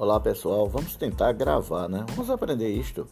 Olá pessoal, vamos tentar gravar, né? Vamos aprender isto.